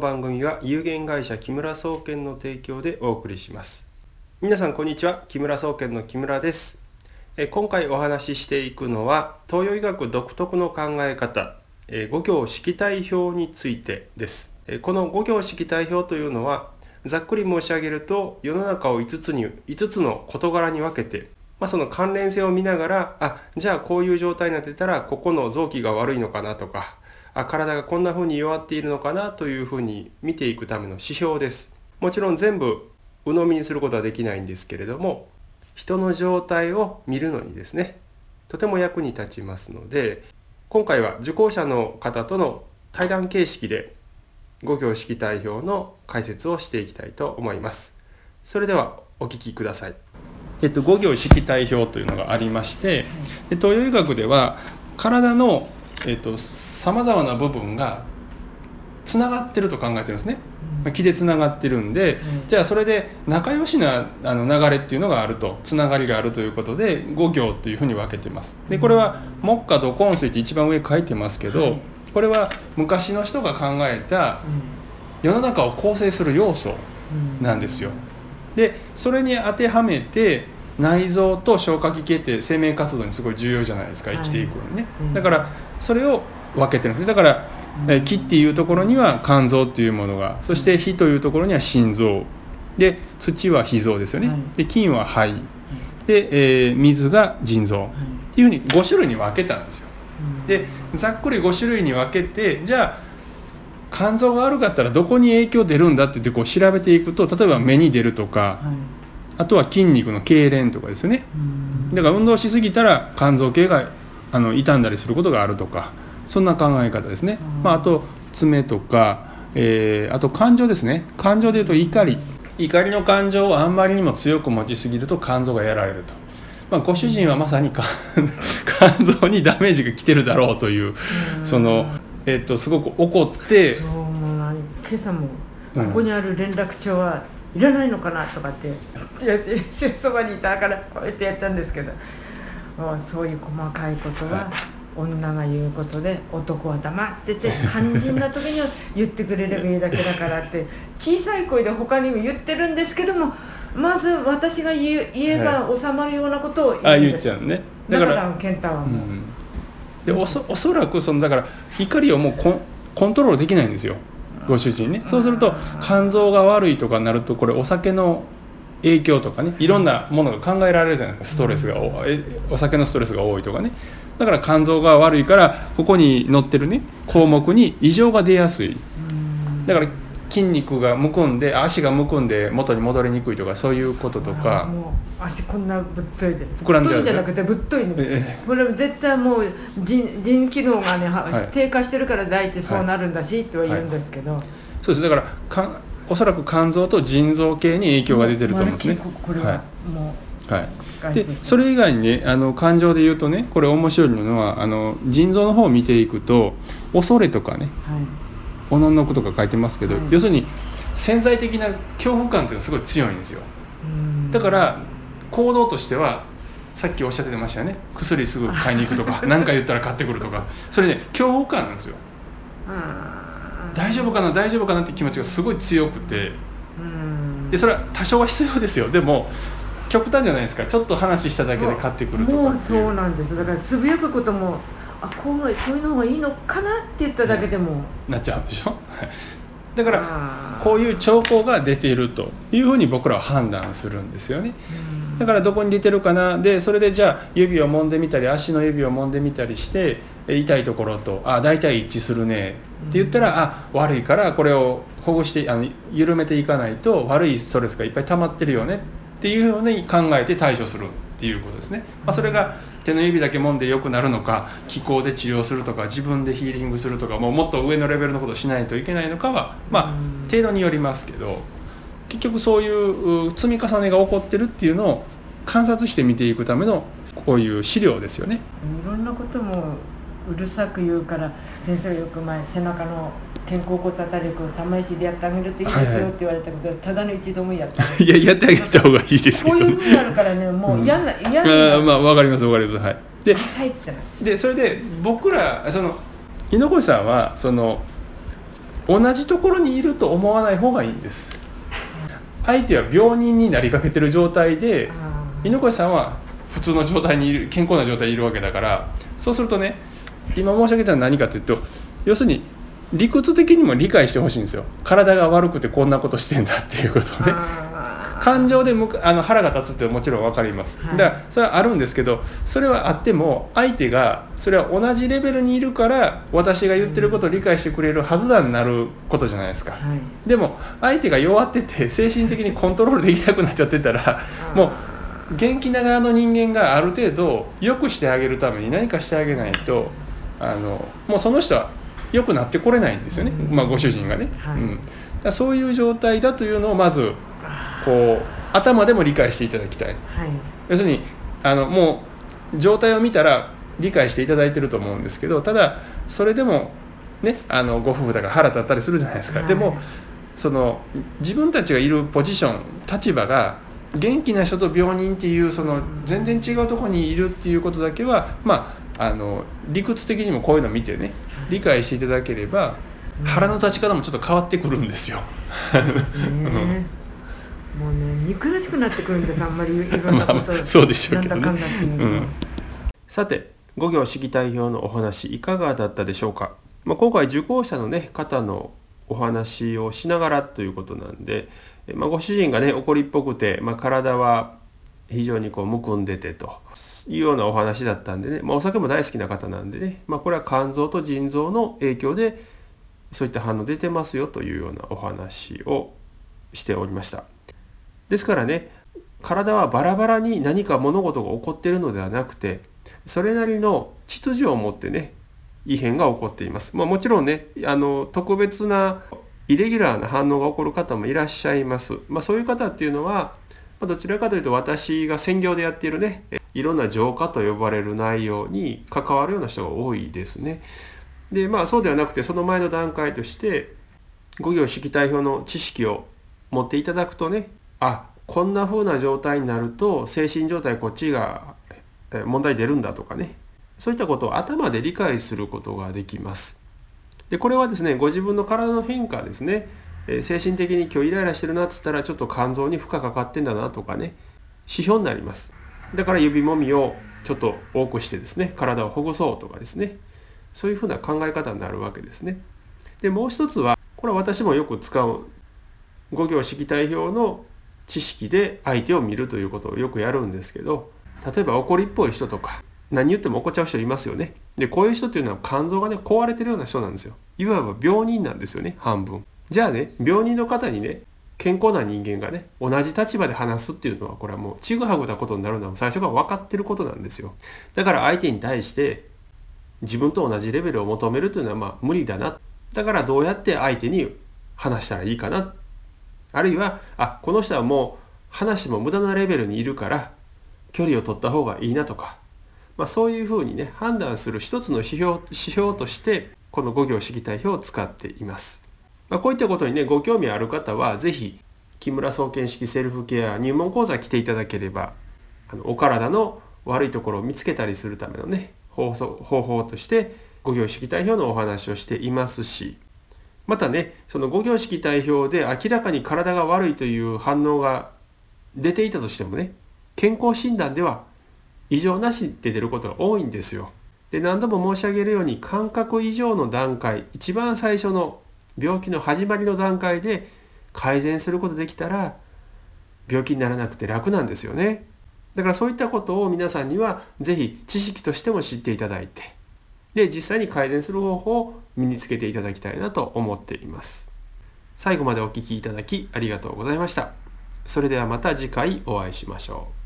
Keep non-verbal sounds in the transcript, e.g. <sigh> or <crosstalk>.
番組は有限会社木村総研の提供でお送りします。皆さんこんにちは木村総研の木村です。え今回お話ししていくのは東洋医学独特の考え方え五行色体表についてです。えこの五行色体表というのはざっくり申し上げると世の中を5つに5つの事柄に分けてまあ、その関連性を見ながらあじゃあこういう状態になってたらここの臓器が悪いのかなとかあ体がこんな風に弱っているのかなというふうに見ていくための指標です。もちろん全部鵜呑みにすることはできないんですけれども人の状態を見るのにですねとても役に立ちますので今回は受講者の方との対談形式で五行式体表の解説をしていきたいと思います。それではお聞きください。えっと、五行式体表というのがありまして、東洋医学では体のさまざまな部分がつながってると考えてるんですね、気でつながってるんで、じゃあそれで仲良しなあの流れっていうのがあるとつながりがあるということで五行というふうに分けてます。でこれは木下土根水って一番上書いてますけど、これは昔の人が考えた世の中を構成する要素なんですよ。でそれに当てはめて内臓と消化器系って生命活動にすごい重要じゃないですか生きていくのにね、だからそれを分けてるんですね。だから、え木っていうところには肝臓っていうものがそして火というところには心臓。で土は脾臓ですよね、で金は肺。で、えー、水が腎臓。っていうふうに5種類に分けたんですよ。でざっくり5種類に分けてじゃあ肝臓が悪かったらどこに影響出るんだって言ってこう調べていくと例えば目に出るとか、はい、あとは筋肉の痙攣とかですよね。だから運動しすぎたら肝臓系があの傷んだりすることがあるとかそんな考え方ですね、まあ、あと爪とか、えー、あと感情ですね。感情でいうと怒り。怒りの感情をあんまりにも強く持ちすぎると肝臓がやられると。まあ、ご主人はまさに <laughs> 肝臓にダメージが来てるだろうというそのえっと、すごく怒ってそうもう何今朝もここにある連絡帳はいらないのかなとかってやって <laughs> そばにいたからこうやってやったんですけどそういう細かいことは、女が言うことで男は黙ってて肝心な時には言ってくれればいいだけだからって小さい声で他にも言ってるんですけどもまず私が言えば収まるようなことを言うんです、あ言っちゃうね。だから健太はもう。うん。でおそおそらくそのだから怒りをもうコンコントロールできないんですよ。ご主人ね。そうすると肝臓が悪いとかになるとこれお酒の影響とかねいろんなものが考えられるじゃないですか。ストレスがお酒のストレスが多いとかね。だから肝臓が悪いからここに載ってるね項目に異常が出やすい。だから筋肉がむくんで足がむくんで元に戻りにくいとかそういうこととか。もう足こんなぶっといで。膨らんじゃうじゃなくてぶっといの、これ絶対もう腎腎機能がね、はい、低下してるから第一そうなるんだし、はい、とは言うんですけど、はい、そうです。だからかおそらく肝臓と腎臓系に影響が出てると思うんですね。はもう、はい。でそれ以外にねあの感情で言うとねこれ面白いのはあの腎臓の方を見ていくと恐れとかね、はい。おののくとか書いてますけど、要するに潜在的な恐怖感というのがすごい強いんですよ。だから行動としてはさっきおっしゃってましたよね。薬すぐ買いに行くとか <laughs> 何か言ったら買ってくるとか。それね恐怖感なんですよ大丈夫かな大丈夫かなって気持ちがすごい強くて。でそれは多少は必要ですよ。でも極端じゃないですか。ちょっと話しただけで買ってくるとかもうそうなんです。だからつぶやくこともあこうこういうのがいいのかなって言っただけでも、なっちゃうでしょ？だからこういう兆候が出ているというふうに僕らは判断するんですよね。だからどこに出てるかな。でそれでじゃあ指を揉んでみたり足の指を揉んでみたりして痛いところとあ大体一致するね。って言ったらあ悪いからこれをほぐしてあの緩めていかないと悪いストレスがいっぱい溜まってるよね。っていうふうに考えて対処するっていうことですね、まあ、それが手の指だけ揉んで良くなるのか気候で治療するとか自分でヒーリングするとかもうもっと上のレベルのことをしないといけないのかはまあ程度によりますけど結局そういう積み重ねが起こってるっていうのを観察して見ていくためのこういう資料ですよね。いろんなこともうるさく言うから先生がよく前背中の肩甲骨あたりを玉石でやってあげるといいですよって言われたけど、ただの一度もやったいややってあげた方がいいですけど、こういうふうになるからねもう嫌な、嫌なあまあわかります。わかります。はい。ででそれで僕らその猪越さんはその同じところにいると思わない方がいいんです。相手は病人になりかけてる状態で猪越さんは普通の状態にいる健康な状態にいるわけだからそうするとね今申し上げたのは何かというと要するに理屈的にも理解してほしいんですよ。体が悪くてこんなことしてんだっていうことをね感情でむあの腹が立つってもちろん分かります、はい、だからそれはあるんですけどそれはあっても相手がそれは同じレベルにいるから私が言ってることを理解してくれるはずだになることじゃないですか、はい、でも相手が弱ってて精神的にコントロールできなくなっちゃってたら <laughs> もう元気な側の人間がある程度良くしてあげるために何かしてあげないとあのもうその人は良くなってこれないんですよね、まあ、ご主人がね、はい、うん、だそういう状態だというのをまずこう頭でも理解していただきたい、はい、要するにあのもう状態を見たら理解していただいてると思うんですけどただそれでもねあのご夫婦だから腹立ったりするじゃないですか、はい、でもその自分たちがいるポジション立場が元気な人と病人っていうその全然違うとこにいるっていうことだけはまああの理屈的にもこういうのを見てね理解していただければ腹の立ち方もちょっと変わってくるんですよ。<laughs> もうね憎らしくなってくるんですあんまりいろんなこと <laughs> まあ、そうでしょうけど、ね、なんだかんだっていう、うん、さて五行式代表のお話いかがだったでしょうか、まあ、今回受講者の、ね、方のお話をしながらということなんで、まあ、ご主人がね怒りっぽくて、まあ、体は非常にこうむくんでてというようなお話だったんでね、まあ、お酒も大好きな方なんでね、まあ、これは肝臓と腎臓の影響でそういった反応出てますよというようなお話をしておりました。ですからね体はバラバラに何か物事が起こっているのではなくてそれなりの秩序を持ってね異変が起こっています。まあ、もちろんねあの特別なイレギュラーな反応が起こる方もいらっしゃいます。まあ、そういう方っていうのは、ま、どちらかというと私が専業でやっているねいろんな浄化と呼ばれる内容に関わるような人が多いですね。でまあそうではなくてその前の段階として五行式体表の知識を持っていただくとねあこんな風な状態になると精神状態こっちが問題出るんだとかねそういったことを頭で理解することができます。でこれはですねご自分の体の変化ですね、え精神的に今日イライラしてるなっつったらちょっと肝臓に負荷かかってんだなとかね。指標になります。だから指もみをちょっと多くしてですね体をほぐそうとかですね。そういうふうな考え方になるわけですね。でもう一つはこれは私もよく使う五行式体表の知識で相手を見るということをよくやるんですけど例えば怒りっぽい人とか何言っても怒っちゃう人いますよね。でこういう人っていうのは肝臓がね壊れてるような人なんですよ。いわば病人なんですよね半分。じゃあね病人の方にね健康な人間がね同じ立場で話すっていうのはこれはもうちぐはぐなことになるのは最初から分かってることなんですよ。だから相手に対して自分と同じレベルを求めるというのはまあ無理だな。だからどうやって相手に話したらいいかな。あるいは、あ、この人はもう話も無駄なレベルにいるから距離を取った方がいいなとか、まあ、そういうふうにね、判断する一つの指標指標として、この5行式代表を使っています。まあ、こういったことにね、ご興味ある方は、ぜひ、木村総研式セルフケア入門講座来ていただければ、あのお体の悪いところを見つけたりするためのね、方法として、5行式代表のお話をしていますし、またねその五行式代表で明らかに体が悪いという反応が出ていたとしてもね健康診断では異常なしって出ることが多いんですよ。で何度も申し上げるように感覚異常の段階一番最初の病気の始まりの段階で改善することできたら病気にならなくて楽なんですよね。だからそういったことを皆さんには是非知識としても知っていただいてで実際に改善する方法を身につけていただきたいなと思っています。最後までお聴きいただきありがとうございました。それではまた次回お会いしましょう。